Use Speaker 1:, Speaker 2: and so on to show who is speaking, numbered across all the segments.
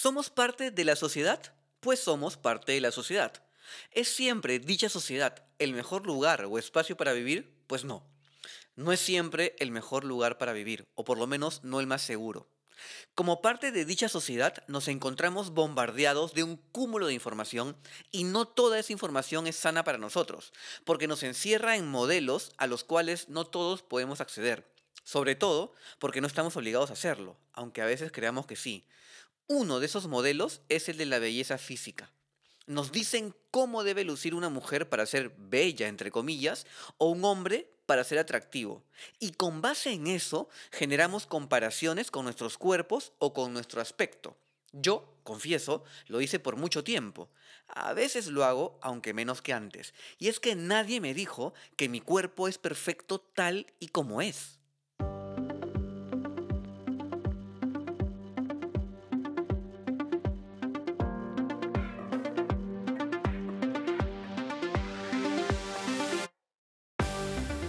Speaker 1: ¿Somos parte de la sociedad? Pues somos parte de la sociedad. ¿Es siempre dicha sociedad el mejor lugar o espacio para vivir? Pues no. No es siempre el mejor lugar para vivir, o por lo menos no el más seguro. Como parte de dicha sociedad nos encontramos bombardeados de un cúmulo de información y no toda esa información es sana para nosotros, porque nos encierra en modelos a los cuales no todos podemos acceder. Sobre todo porque no estamos obligados a hacerlo, aunque a veces creamos que sí. Uno de esos modelos es el de la belleza física nos dicen cómo debe lucir una mujer para ser bella, entre comillas, o un hombre para ser atractivo. Y con base en eso generamos comparaciones con nuestros cuerpos o con nuestro aspecto. Yo, confieso, lo hice por mucho tiempo. A veces lo hago, aunque menos que antes. Y es que nadie me dijo que mi cuerpo es perfecto tal y como es.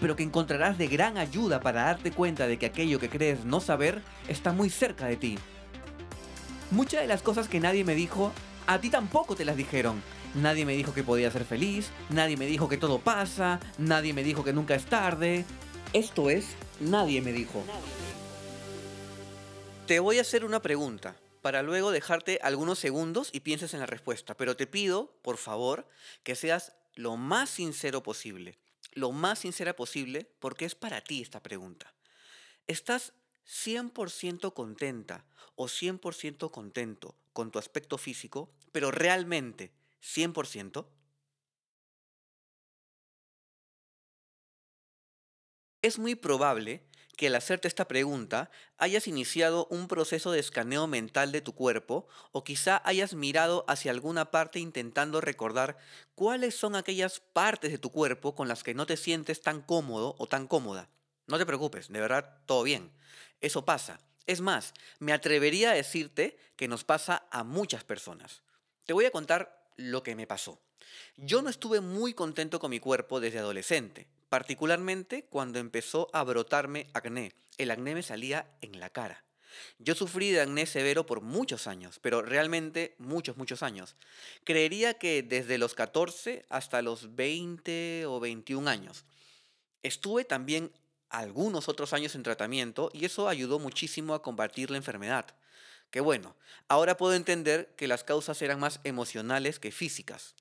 Speaker 1: pero que encontrarás de gran ayuda para darte cuenta de que aquello que crees no saber está muy cerca de ti. Muchas de las cosas que nadie me dijo, a ti tampoco te las dijeron. Nadie me dijo que podía ser feliz, nadie me dijo que todo pasa, nadie me dijo que nunca es tarde. Esto es, nadie me dijo. Te voy a hacer una pregunta para luego dejarte algunos segundos y pienses en la respuesta, pero te pido, por favor, que seas lo más sincero posible lo más sincera posible porque es para ti esta pregunta. ¿Estás 100% contenta o 100% contento con tu aspecto físico, pero realmente 100%? Es muy probable que al hacerte esta pregunta hayas iniciado un proceso de escaneo mental de tu cuerpo o quizá hayas mirado hacia alguna parte intentando recordar cuáles son aquellas partes de tu cuerpo con las que no te sientes tan cómodo o tan cómoda. No te preocupes, de verdad, todo bien. Eso pasa. Es más, me atrevería a decirte que nos pasa a muchas personas. Te voy a contar lo que me pasó. Yo no estuve muy contento con mi cuerpo desde adolescente particularmente cuando empezó a brotarme acné. El acné me salía en la cara. Yo sufrí de acné severo por muchos años, pero realmente muchos, muchos años. Creería que desde los 14 hasta los 20 o 21 años. Estuve también algunos otros años en tratamiento y eso ayudó muchísimo a combatir la enfermedad. Que bueno, ahora puedo entender que las causas eran más emocionales que físicas.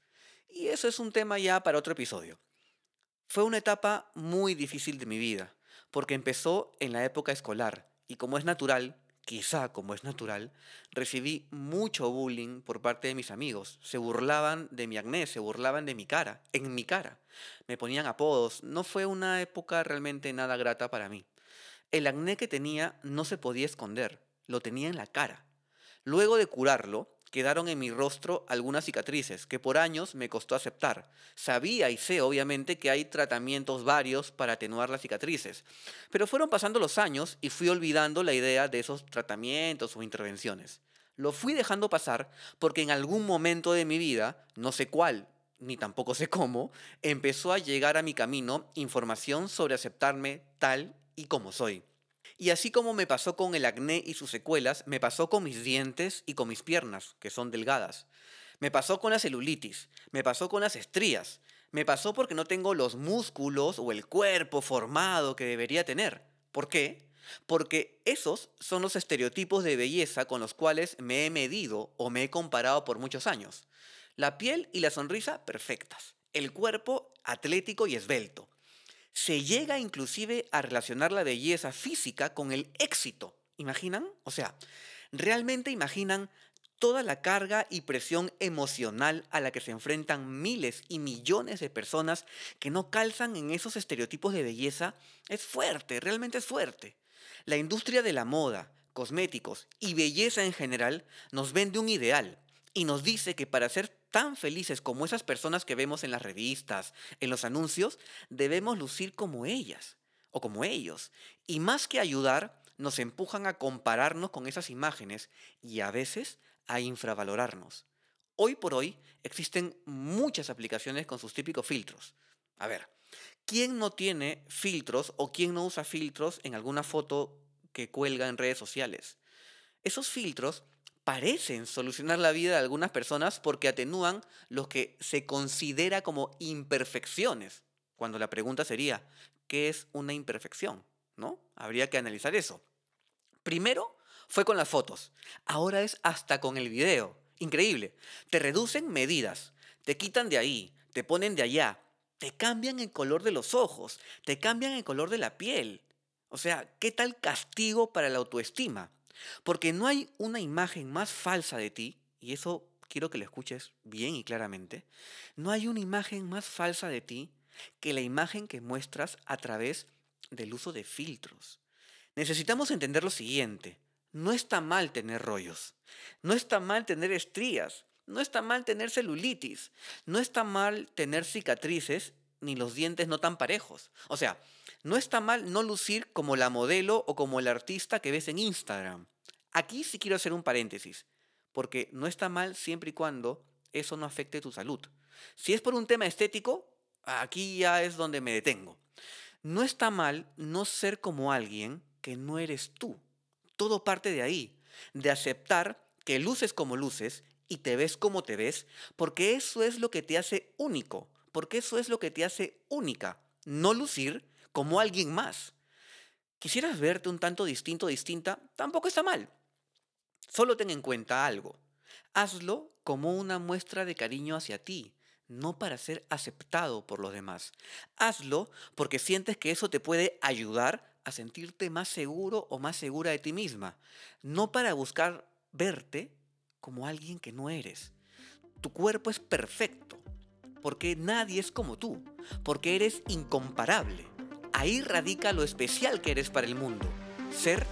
Speaker 1: Y eso es un tema ya para otro episodio. Fue una etapa muy difícil de mi vida, porque empezó en la época escolar y como es natural, quizá como es natural, recibí mucho bullying por parte de mis amigos. Se burlaban de mi acné, se burlaban de mi cara, en mi cara. Me ponían apodos. No fue una época realmente nada grata para mí. El acné que tenía no se podía esconder, lo tenía en la cara. Luego de curarlo, quedaron en mi rostro algunas cicatrices que por años me costó aceptar. Sabía y sé obviamente que hay tratamientos varios para atenuar las cicatrices, pero fueron pasando los años y fui olvidando la idea de esos tratamientos o intervenciones. Lo fui dejando pasar porque en algún momento de mi vida, no sé cuál, ni tampoco sé cómo, empezó a llegar a mi camino información sobre aceptarme tal y como soy. Y así como me pasó con el acné y sus secuelas, me pasó con mis dientes y con mis piernas, que son delgadas. Me pasó con la celulitis, me pasó con las estrías, me pasó porque no tengo los músculos o el cuerpo formado que debería tener. ¿Por qué? Porque esos son los estereotipos de belleza con los cuales me he medido o me he comparado por muchos años. La piel y la sonrisa perfectas, el cuerpo atlético y esbelto, se llega inclusive a relacionar la belleza física con el éxito. ¿Imaginan? O sea, realmente imaginan toda la carga y presión emocional a la que se enfrentan miles y millones de personas que no calzan en esos estereotipos de belleza, es fuerte, realmente es fuerte. La industria de la moda, cosméticos y belleza en general nos vende un ideal, y nos dice que para ser tan felices como esas personas que vemos en las revistas, en los anuncios, debemos lucir como ellas o como ellos. Y más que ayudar, nos empujan a compararnos con esas imágenes y a veces a infravalorarnos. Hoy por hoy existen muchas aplicaciones con sus típicos filtros. A ver, ¿quién no tiene filtros o quién no usa filtros en alguna foto que cuelga en redes sociales? Esos filtros parecen solucionar la vida de algunas personas porque atenúan lo que se considera como imperfecciones, cuando la pregunta sería, ¿qué es una imperfección? ¿No? Habría que analizar eso. Primero fue con las fotos, ahora es hasta con el video. Increíble. Te reducen medidas, te quitan de ahí, te ponen de allá, te cambian el color de los ojos, te cambian el color de la piel. O sea, ¿qué tal castigo para la autoestima? Porque no hay una imagen más falsa de ti, y eso quiero que lo escuches bien y claramente, no hay una imagen más falsa de ti que la imagen que muestras a través del uso de filtros. Necesitamos entender lo siguiente, no está mal tener rollos, no está mal tener estrías, no está mal tener celulitis, no está mal tener cicatrices ni los dientes no tan parejos. O sea, no está mal no lucir como la modelo o como el artista que ves en Instagram. Aquí sí quiero hacer un paréntesis, porque no está mal siempre y cuando eso no afecte tu salud. Si es por un tema estético, aquí ya es donde me detengo. No está mal no ser como alguien que no eres tú. Todo parte de ahí, de aceptar que luces como luces y te ves como te ves, porque eso es lo que te hace único, porque eso es lo que te hace única, no lucir como alguien más. Quisieras verte un tanto distinto o distinta, tampoco está mal. Solo ten en cuenta algo. Hazlo como una muestra de cariño hacia ti, no para ser aceptado por los demás. Hazlo porque sientes que eso te puede ayudar a sentirte más seguro o más segura de ti misma, no para buscar verte como alguien que no eres. Tu cuerpo es perfecto, porque nadie es como tú, porque eres incomparable. Ahí radica lo especial que eres para el mundo, ser